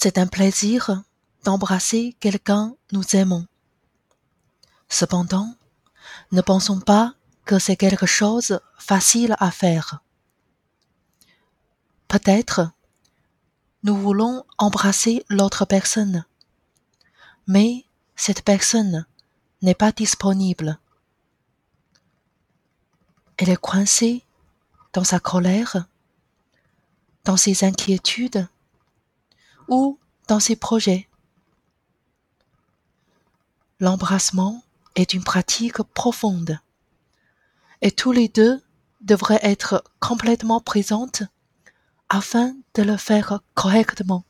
C'est un plaisir d'embrasser quelqu'un nous aimons. Cependant, ne pensons pas que c'est quelque chose facile à faire. Peut-être nous voulons embrasser l'autre personne, mais cette personne n'est pas disponible. Elle est coincée dans sa colère, dans ses inquiétudes ou dans ses projets. L'embrassement est une pratique profonde et tous les deux devraient être complètement présentes afin de le faire correctement.